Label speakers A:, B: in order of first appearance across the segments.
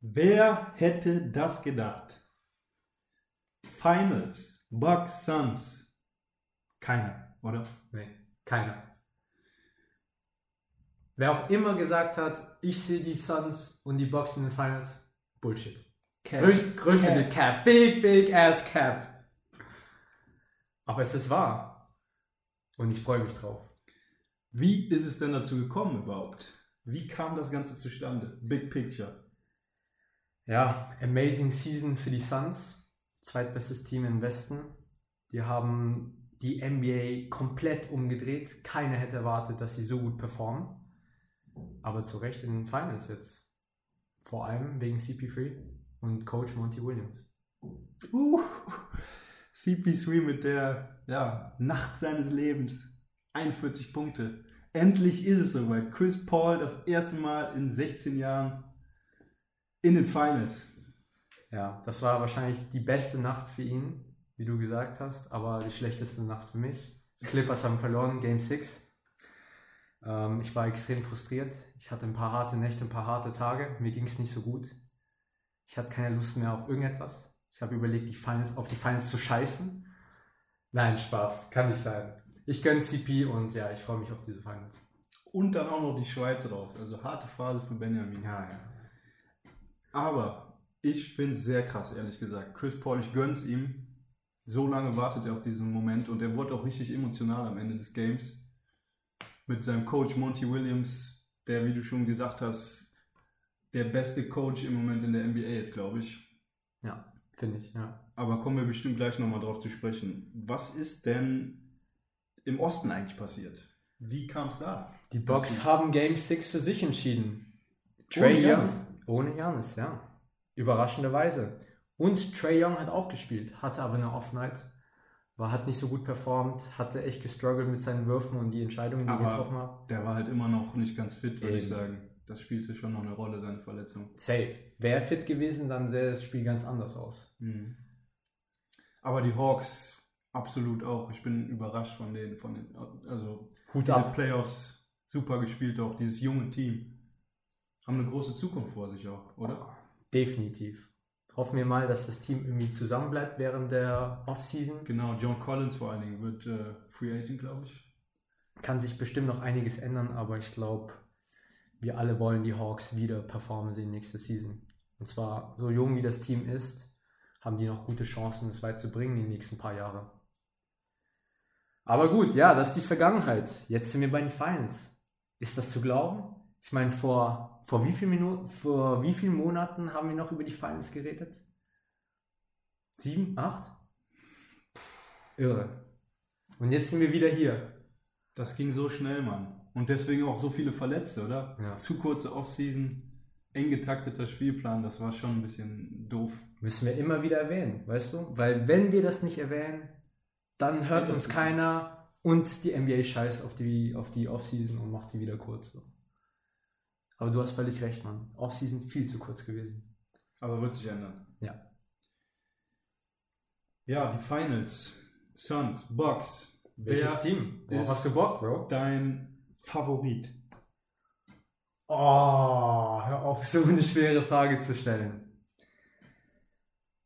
A: Wer hätte das gedacht? Finals, Bucks, Suns. Keiner, oder?
B: Nee, keiner. Wer auch immer gesagt hat, ich sehe die Suns und die Bucks in den Finals, Bullshit.
A: Cap.
B: Größ, größte
A: Cap.
B: Cap. Big, big ass Cap. Aber es ist wahr. Und ich freue mich drauf.
A: Wie ist es denn dazu gekommen überhaupt? Wie kam das Ganze zustande? Big Picture.
B: Ja, amazing Season für die Suns. Zweitbestes Team im Westen. Die haben die NBA komplett umgedreht. Keiner hätte erwartet, dass sie so gut performen. Aber zu Recht in den Finals jetzt. Vor allem wegen CP3 und Coach Monty Williams.
A: Uh, CP3 mit der ja, Nacht seines Lebens. 41 Punkte. Endlich ist es soweit. Chris Paul das erste Mal in 16 Jahren in den Finals.
B: Ja, das war wahrscheinlich die beste Nacht für ihn, wie du gesagt hast, aber die schlechteste Nacht für mich. Clippers haben verloren, Game 6. Ähm, ich war extrem frustriert. Ich hatte ein paar harte Nächte, ein paar harte Tage. Mir ging es nicht so gut. Ich hatte keine Lust mehr auf irgendetwas. Ich habe überlegt, die Finals, auf die Finals zu scheißen. Nein, Spaß, kann nicht sein. Ich gönne CP und ja, ich freue mich auf diese Finals.
A: Und dann auch noch die Schweiz raus. Also harte Phase für Benjamin.
B: Ja, ja.
A: Aber ich finde es sehr krass, ehrlich gesagt. Chris Paul, ich gönn's ihm. So lange wartet er auf diesen Moment und er wurde auch richtig emotional am Ende des Games. Mit seinem Coach Monty Williams, der, wie du schon gesagt hast, der beste Coach im Moment in der NBA ist, glaube ich.
B: Ja, finde ich, ja.
A: Aber kommen wir bestimmt gleich nochmal drauf zu sprechen. Was ist denn im Osten eigentlich passiert? Wie kam es da?
B: Die Bucks haben Game 6 für sich entschieden. Trey Young. Ohne Janis, ja. Überraschenderweise. Und Trey Young hat auch gespielt, hatte aber eine Off-Night. War, hat nicht so gut performt, hatte echt gestruggelt mit seinen Würfen und die Entscheidungen, die er getroffen hat.
A: Der war halt immer noch nicht ganz fit, würde ich sagen. Das spielte schon noch eine Rolle, seine Verletzung.
B: Safe. Wäre er fit gewesen, dann sähe das Spiel ganz anders aus.
A: Mhm. Aber die Hawks absolut auch. Ich bin überrascht von denen, von den, also
B: Hut
A: diese
B: ab.
A: Playoffs super gespielt auch, dieses junge Team. Haben eine große Zukunft vor sich auch, oder?
B: Definitiv. Hoffen wir mal, dass das Team irgendwie zusammenbleibt während der Offseason.
A: Genau, John Collins vor allen Dingen wird äh, Free Agent, glaube ich.
B: Kann sich bestimmt noch einiges ändern, aber ich glaube, wir alle wollen die Hawks wieder performen sehen nächste Season. Und zwar, so jung wie das Team ist, haben die noch gute Chancen, es weit zu bringen die nächsten paar Jahre. Aber gut, ja, das ist die Vergangenheit. Jetzt sind wir bei den Finals. Ist das zu glauben? Ich meine, vor, vor wie vielen Minuten, vor wie vielen Monaten haben wir noch über die Finals geredet? Sieben, acht? Irre. Und jetzt sind wir wieder hier.
A: Das ging so schnell, Mann. Und deswegen auch so viele Verletzte, oder?
B: Ja.
A: Zu kurze Offseason, eng getakteter Spielplan, das war schon ein bisschen doof.
B: Müssen wir immer wieder erwähnen, weißt du? Weil wenn wir das nicht erwähnen, dann hört uns keiner und die NBA scheißt auf die, auf die Offseason und macht sie wieder kurz. So. Aber du hast völlig recht, Mann. Offseason viel zu kurz gewesen.
A: Aber wird sich ändern.
B: Ja.
A: Ja, die Finals. Suns, Bucks.
B: Welches
A: Wer
B: Team? Worauf
A: ist-
B: hast du Bock, Bro?
A: dein Favorit?
B: Oh, hör auf, so eine schwere Frage zu stellen.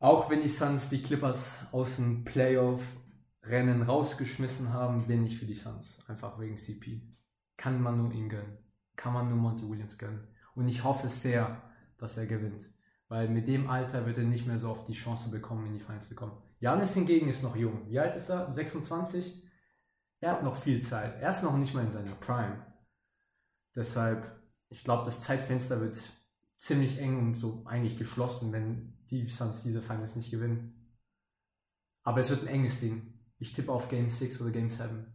B: Auch wenn die Suns die Clippers aus dem Playoff-Rennen rausgeschmissen haben, bin ich für die Suns. Einfach wegen CP. Kann man nur ihm gönnen. Kann man nur Monty Williams gönnen. Und ich hoffe sehr, dass er gewinnt. Weil mit dem Alter wird er nicht mehr so oft die Chance bekommen, in die Finals zu kommen. Janis hingegen ist noch jung. Wie alt ist er? 26? Er hat noch viel Zeit. Er ist noch nicht mal in seiner Prime. Deshalb, ich glaube, das Zeitfenster wird ziemlich eng und so eigentlich geschlossen, wenn die Suns diese Finals nicht gewinnen. Aber es wird ein enges Ding. Ich tippe auf Game 6 oder Game 7.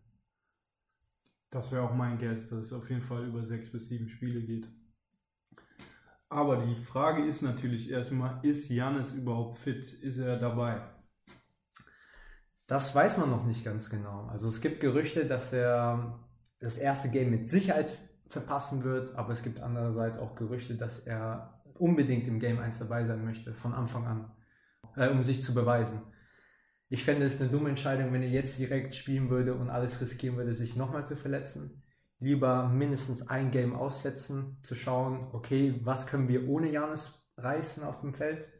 A: Das wäre auch mein Guess, dass es auf jeden Fall über sechs bis sieben Spiele geht. Aber die Frage ist natürlich erstmal, ist Janis überhaupt fit? Ist er dabei?
B: Das weiß man noch nicht ganz genau. Also es gibt Gerüchte, dass er das erste Game mit Sicherheit verpassen wird, aber es gibt andererseits auch Gerüchte, dass er unbedingt im Game 1 dabei sein möchte, von Anfang an, äh, um sich zu beweisen. Ich fände es eine dumme Entscheidung, wenn er jetzt direkt spielen würde und alles riskieren würde, sich nochmal zu verletzen. Lieber mindestens ein Game aussetzen, zu schauen, okay, was können wir ohne Janis reißen auf dem Feld.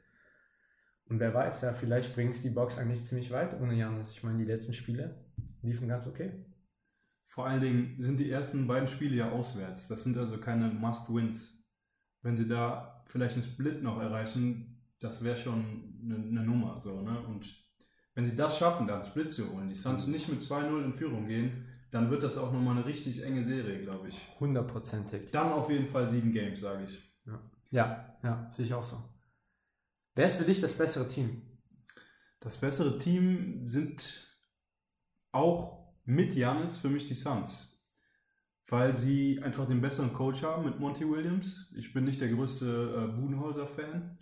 B: Und wer weiß, ja, vielleicht bringen es die Box eigentlich ziemlich weit ohne Janis. Ich meine, die letzten Spiele liefen ganz okay.
A: Vor allen Dingen sind die ersten beiden Spiele ja auswärts. Das sind also keine Must-Wins. Wenn sie da vielleicht einen Split noch erreichen, das wäre schon eine, eine, Nummer. So, ne? Und wenn sie das schaffen, da einen Split zu holen, die Suns nicht mit 2-0 in Führung gehen, dann wird das auch nochmal eine richtig enge Serie, glaube ich.
B: Hundertprozentig.
A: Dann auf jeden Fall sieben Games, sage ich.
B: Ja. ja, ja, sehe ich auch so. Wer ist für dich das bessere Team?
A: Das bessere Team sind auch mit Janis für mich die Suns. Weil sie einfach den besseren Coach haben mit Monty Williams. Ich bin nicht der größte äh, Budenholzer-Fan.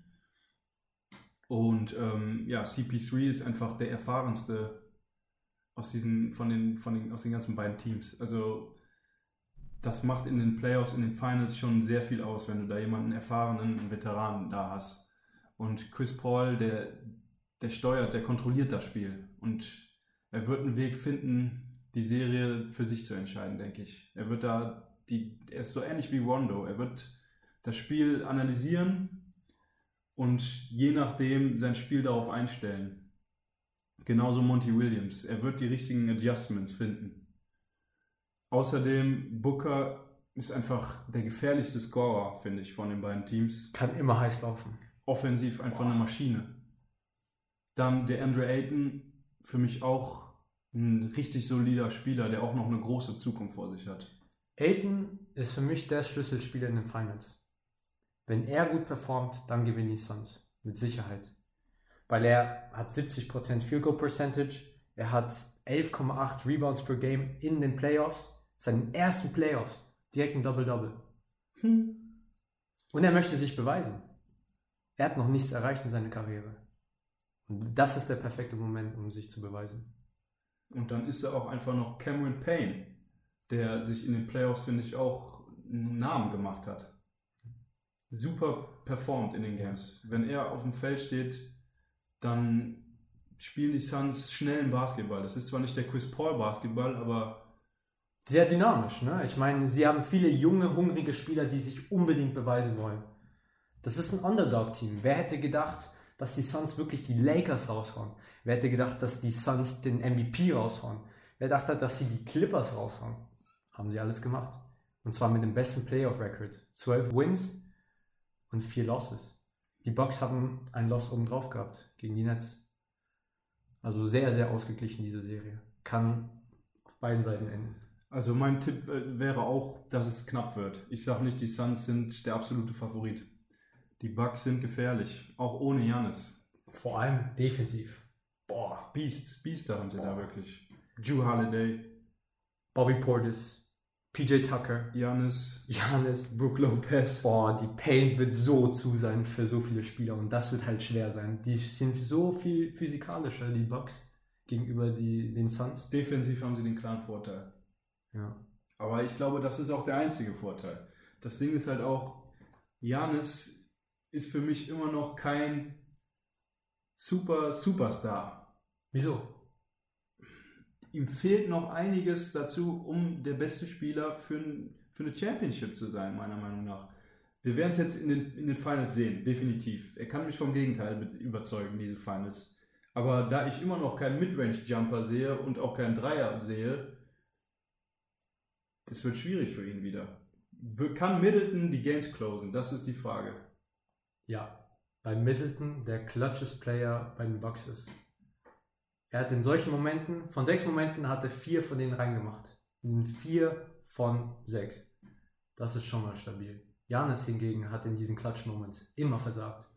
A: Und ähm, ja, CP3 ist einfach der erfahrenste aus diesen, von den, von den, aus den ganzen beiden Teams. Also das macht in den Playoffs, in den Finals schon sehr viel aus, wenn du da jemanden erfahrenen, einen Veteranen da hast. Und Chris Paul, der, der steuert, der kontrolliert das Spiel. Und er wird einen Weg finden, die Serie für sich zu entscheiden, denke ich. Er wird da, die, er ist so ähnlich wie Rondo. Er wird das Spiel analysieren und je nachdem sein Spiel darauf einstellen. Genauso Monty Williams. Er wird die richtigen Adjustments finden. Außerdem, Booker ist einfach der gefährlichste Scorer, finde ich, von den beiden Teams.
B: Kann immer heiß laufen.
A: Offensiv einfach Boah. eine Maschine. Dann der Andre Ayton, für mich auch ein richtig solider Spieler, der auch noch eine große Zukunft vor sich hat.
B: Ayton ist für mich der Schlüsselspieler in den Finals. Wenn er gut performt, dann gewinnen die Suns. Mit Sicherheit weil er hat 70% Field Goal Percentage, er hat 11,8 Rebounds per Game in den Playoffs, seinen ersten Playoffs, direkt ein Double-Double. Hm. Und er möchte sich beweisen. Er hat noch nichts erreicht in seiner Karriere. Und das ist der perfekte Moment, um sich zu beweisen.
A: Und dann ist er auch einfach noch Cameron Payne, der sich in den Playoffs, finde ich, auch einen Namen gemacht hat. Super performt in den Games. Wenn er auf dem Feld steht, dann spielen die Suns schnellen Basketball. Das ist zwar nicht der Chris Paul Basketball, aber
B: sehr dynamisch. Ne? Ich meine, sie haben viele junge, hungrige Spieler, die sich unbedingt beweisen wollen. Das ist ein Underdog-Team. Wer hätte gedacht, dass die Suns wirklich die Lakers raushauen? Wer hätte gedacht, dass die Suns den MVP raushauen? Wer dachte, dass sie die Clippers raushauen? Haben sie alles gemacht. Und zwar mit dem besten Playoff-Record. 12 Wins und 4 Losses. Die Bucks haben ein Loss oben drauf gehabt gegen die Nets. Also sehr, sehr ausgeglichen diese Serie. Kann auf beiden Seiten enden.
A: Also mein Tipp äh, wäre auch, dass es knapp wird. Ich sage nicht, die Suns sind der absolute Favorit. Die Bucks sind gefährlich, auch ohne Janis.
B: Vor allem defensiv.
A: Boah, Beast, Biester haben sie Boah. da wirklich. Drew Holiday.
B: Bobby Portis. PJ Tucker.
A: Janis.
B: Janis. Brook Lopez. Boah, die Paint wird so zu sein für so viele Spieler und das wird halt schwer sein. Die sind so viel physikalischer, die Bucks, gegenüber die, den Suns.
A: Defensiv haben sie den klaren Vorteil.
B: Ja.
A: Aber ich glaube, das ist auch der einzige Vorteil. Das Ding ist halt auch, Janis ist für mich immer noch kein super Superstar.
B: Wieso?
A: Ihm fehlt noch einiges dazu, um der beste Spieler für, ein, für eine Championship zu sein, meiner Meinung nach. Wir werden es jetzt in den, in den Finals sehen, definitiv. Er kann mich vom Gegenteil überzeugen, diese Finals. Aber da ich immer noch keinen Midrange-Jumper sehe und auch keinen Dreier sehe, das wird schwierig für ihn wieder. Kann Middleton die Games closen? Das ist die Frage.
B: Ja, bei Middleton der clutchest Player bei den Bucks ist. Er hat in solchen Momenten, von sechs Momenten hat er vier von denen reingemacht. In vier von sechs. Das ist schon mal stabil. Janis hingegen hat in diesen Clutch-Moments immer versagt.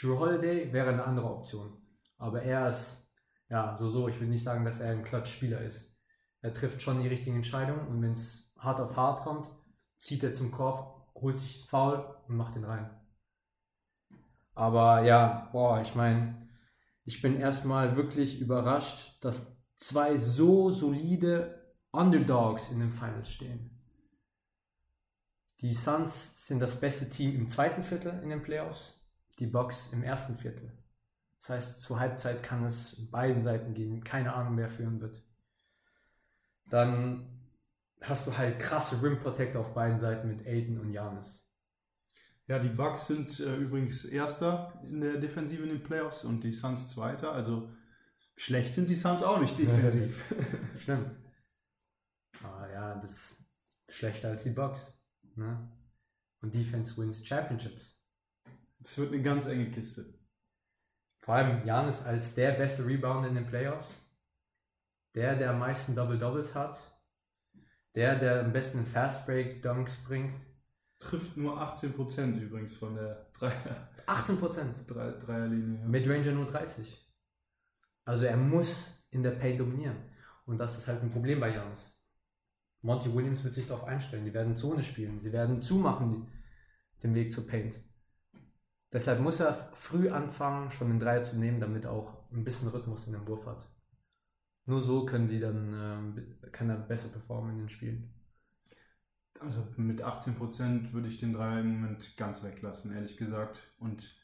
B: Drew Holiday wäre eine andere Option. Aber er ist, ja, so, so, ich will nicht sagen, dass er ein Clutch-Spieler ist. Er trifft schon die richtigen Entscheidungen und wenn es hart auf hart kommt, zieht er zum Korb, holt sich einen Foul und macht den rein. Aber ja, boah, ich meine, ich bin erstmal wirklich überrascht, dass zwei so solide Underdogs in den Finals stehen. Die Suns sind das beste Team im zweiten Viertel in den Playoffs, die Bucks im ersten Viertel. Das heißt, zur Halbzeit kann es beiden Seiten gehen, keine Ahnung, wer führen wird. Dann hast du halt krasse Rim Protector auf beiden Seiten mit Aiden und Janis.
A: Ja, die Bucks sind äh, übrigens Erster in der Defensive in den Playoffs und die Suns Zweiter. Also schlecht sind die Suns auch nicht defensiv.
B: Stimmt. Aber ja, das ist schlechter als die Bucks. Ne? Und Defense wins Championships.
A: Es wird eine ganz enge Kiste.
B: Vor allem Janis als der beste Rebounder in den Playoffs. Der, der am meisten Double-Doubles hat. Der, der am besten in Fast Break Dunks bringt.
A: Trifft nur 18% übrigens von der Dreier,
B: 18%.
A: Drei, Dreierlinie. Ja.
B: Midranger nur 30. Also er muss in der Paint dominieren. Und das ist halt ein Problem bei Janis. Monty Williams wird sich darauf einstellen. Die werden Zone spielen. Sie werden zumachen die, den Weg zur Paint. Deshalb muss er früh anfangen, schon den Dreier zu nehmen, damit er auch ein bisschen Rhythmus in dem Wurf hat. Nur so können sie dann, ähm, kann er besser performen in den Spielen.
A: Also mit 18% würde ich den Dreier im Moment ganz weglassen, ehrlich gesagt. Und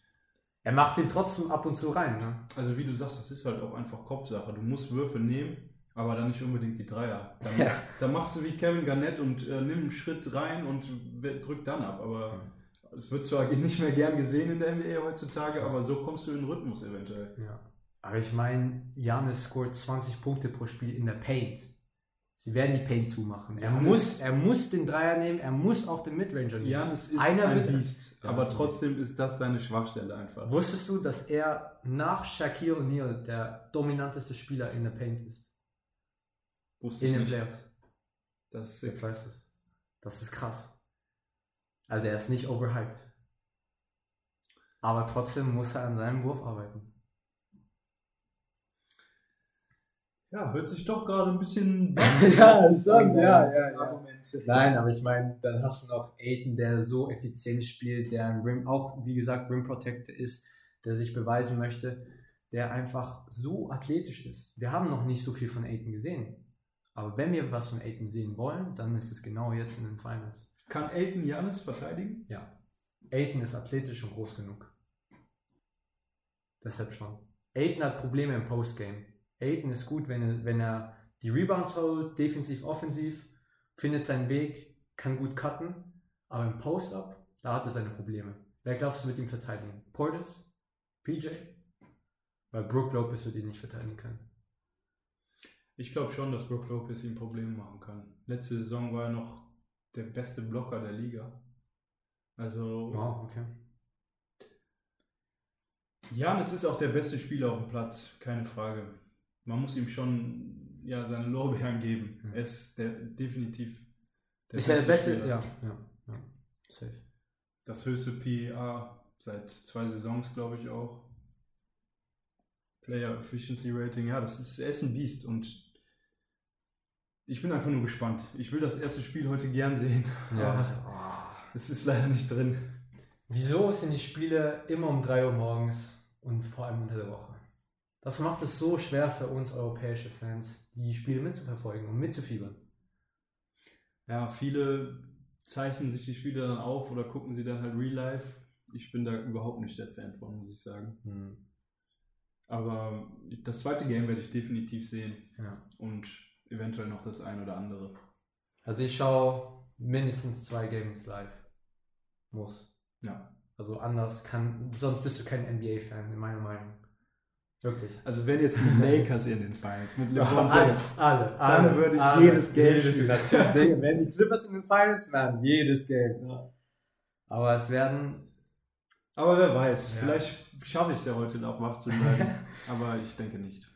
B: Er macht den trotzdem ab und zu rein. Ne?
A: also wie du sagst, das ist halt auch einfach Kopfsache. Du musst Würfe nehmen, aber dann nicht unbedingt die Dreier. Dann,
B: Ja.
A: dann machst du wie Kevin Garnett und äh, nimm einen Schritt rein und drück dann ab. Aber es wird zwar nicht mehr gern gesehen in der NBA heutzutage, aber so kommst du in den Rhythmus eventuell.
B: Ja. Aber ich meine, Janis scoret 20 Punkte pro Spiel in der Paint. Sie werden die Paint zumachen. Er,
A: Giannis-
B: muss, er muss den Dreier nehmen, er muss auch den Midranger nehmen.
A: Janis ist
B: Einer
A: ein
B: wird-
A: Biest,
B: Ja,
A: aber
B: ist
A: trotzdem ist das seine Schwachstelle einfach.
B: Wusstest du, dass er nach Shaquille O'Neal der dominanteste Spieler in der Paint ist?
A: Wusste
B: In
A: ich
B: den
A: nicht.
B: Playoffs.
A: Das ist
B: Jetzt weißt du es. Das ist krass. Also er ist nicht overhyped. Aber trotzdem muss er an seinem Wurf arbeiten.
A: Ja, hört sich doch gerade ein bisschen.
B: Ja, schon, ja, ja, ja. Nein, aber ich meine, dann hast du noch Aiden, der so effizient spielt, der ein Rim, auch wie gesagt Rim Protector ist, der sich beweisen möchte, der einfach so athletisch ist. Wir haben noch nicht so viel von Aiden gesehen. Aber wenn wir was von Aiden sehen wollen, dann ist es genau jetzt in den Finals.
A: Kann Aiden Janis verteidigen?
B: Ja. Aiden ist athletisch und groß genug. Deshalb schon. Aiden hat Probleme im Postgame. Aiden ist gut, wenn er, wenn er die Rebounds holt, defensiv, offensiv, findet seinen Weg, kann gut cutten, aber im Post-Up, da hat er seine Probleme. Wer glaubst du wird ihn verteidigen? Portis? PJ? Weil Brook Lopez wird ihn nicht verteidigen können.
A: Ich glaube schon, dass Brook Lopez ihm Probleme machen kann. Letzte Saison war er noch der beste Blocker der Liga. Also,
B: Wow, okay.
A: Janis ist auch der beste Spieler auf dem Platz, keine Frage. Man muss ihm schon ja, seine Lorbeeren geben.
B: Mhm.
A: Er ist der, definitiv
B: ist er der beste? Ja, ja, ja. Safe.
A: Das höchste PEA seit zwei Saisons, glaube ich auch. Player Efficiency Rating, ja, das ist, er ist ein Biest und ich bin einfach nur gespannt. Ich will das erste Spiel heute gern sehen.
B: Ja,
A: es ist leider nicht drin.
B: Wieso sind die Spiele immer um 3 Uhr morgens und vor allem unter der Woche? Das macht es so schwer für uns europäische Fans, die Spiele mitzuverfolgen und mitzufiebern.
A: Ja, viele zeichnen sich die Spiele dann auf oder gucken sie dann halt real life. Ich bin da überhaupt nicht der Fan von, muss ich sagen. Aber das zweite Game werde ich definitiv sehen
B: Ja.
A: und eventuell noch das ein oder andere.
B: Also ich schaue mindestens zwei Games live. Muss.
A: Ja.
B: Also anders kann, sonst bist du kein NBA-Fan, in meiner Meinung. Wirklich.
A: Also wenn jetzt die Lakers in den Finals mit LeBron James,
B: alle,
A: Dann
B: alle,
A: würde ich
B: alle,
A: jedes Game
B: jedes,
A: spielen.
B: Natürlich, wenn die Clippers in den Finals wären, jedes Game. Aber es werden
A: aber wer weiß,
B: Ja.
A: vielleicht schaffe ich es ja heute noch wach zu bleiben, aber ich denke nicht.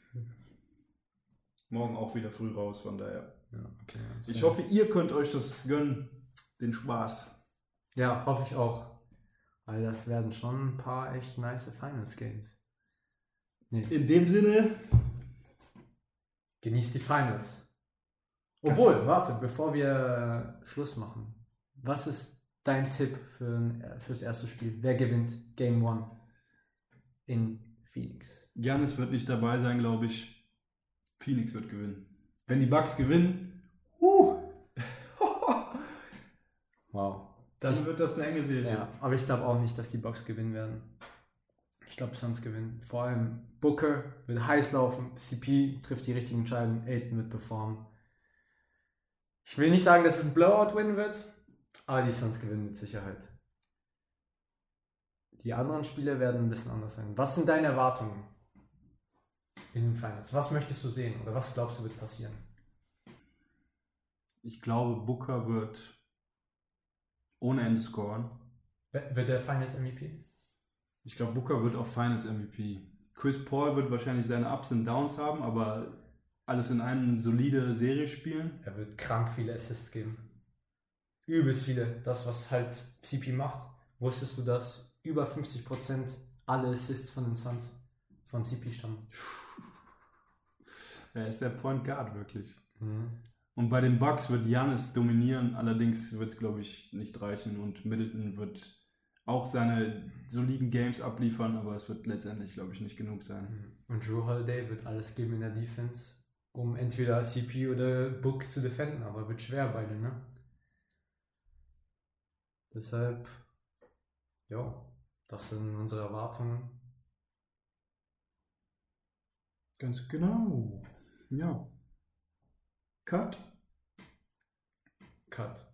A: Morgen auch wieder früh raus, von daher.
B: Ja, okay.
A: Ich hoffe, ihr könnt euch das gönnen, den Spaß.
B: Ja, hoffe ich auch. Weil das werden schon ein paar echt nice Finals Games. Nee,
A: In dem Sinne,
B: genießt die Finals.
A: Ganz
B: Obwohl, warte, bevor wir Schluss machen. Was ist dein Tipp für fürs erste Spiel? Wer gewinnt Game One in Phoenix?
A: Giannis wird nicht dabei sein, glaube ich. Phoenix wird gewinnen. Wenn die Bucks gewinnen, uh,
B: Wow.
A: dann
B: Ich-
A: wird das eine enge Serie.
B: Ja, aber ich glaube auch nicht, dass die Bucks gewinnen werden. Ich glaube, Suns gewinnen. Vor allem Booker wird heiß laufen, CP trifft die richtigen Entscheidungen, Aiden wird performen. Ich will nicht sagen, dass es ein Blowout-Win wird, aber die Suns gewinnen mit Sicherheit. Die anderen Spiele werden ein bisschen anders sein. Was sind deine Erwartungen in den Finals? Was möchtest du sehen oder was glaubst du wird passieren?
A: Ich glaube, Booker wird ohne Ende scoren.
B: Wird der Finals MVP?
A: Ich glaube, Booker wird auch Finals MVP. Chris Paul wird wahrscheinlich seine Ups und Downs haben, aber alles in eine solide Serie spielen.
B: Er wird krank viele Assists geben. Übelst viele. Das, was halt CP macht. Wusstest du, dass über 50% alle Assists von den Suns von CP stammen?
A: Er ist der Point Guard wirklich.
B: Mhm.
A: Und bei den Bucks wird Janis dominieren, allerdings wird es, glaube ich, nicht reichen und Middleton wird auch seine soliden Games abliefern, aber es wird letztendlich, glaube ich, nicht genug sein.
B: Und Drew Holiday wird alles geben in der Defense, um entweder CP oder Book zu defenden, aber wird schwer beide, ne? Deshalb, ja, das sind unsere Erwartungen.
A: Ganz genau. Ja. Cut.
B: Cut.